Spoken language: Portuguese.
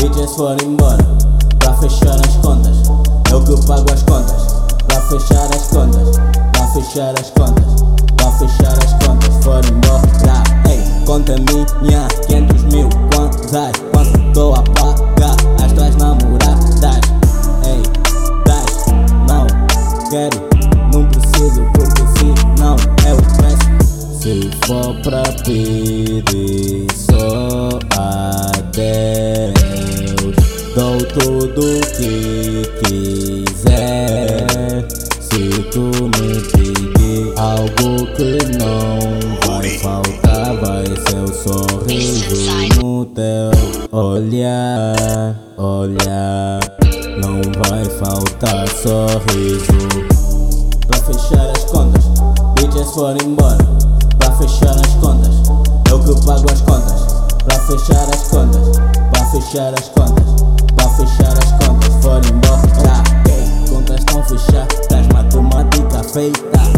bitches foram embora Pra fechar as contas. Eu que pago as contas. Pra fechar as contas Pra fechar as contas. Pra fechar as contas Foram embora. Ei, conta minha 500 mil Quantos ai, quanto tô a pagar As tuas namoradas? Ei, das Não quero Não preciso porque se não eu peço Se for pra pedir tudo que quiser. Se tu me pedir algo que não vai faltar Vai ser o sorriso no teu olhar. Olhar Não vai faltar sorriso. Pra fechar as contas Bitches foram embora. Pra fechar as contas Eu que pago as contas. Pra fechar as contas Pra fechar as contas feita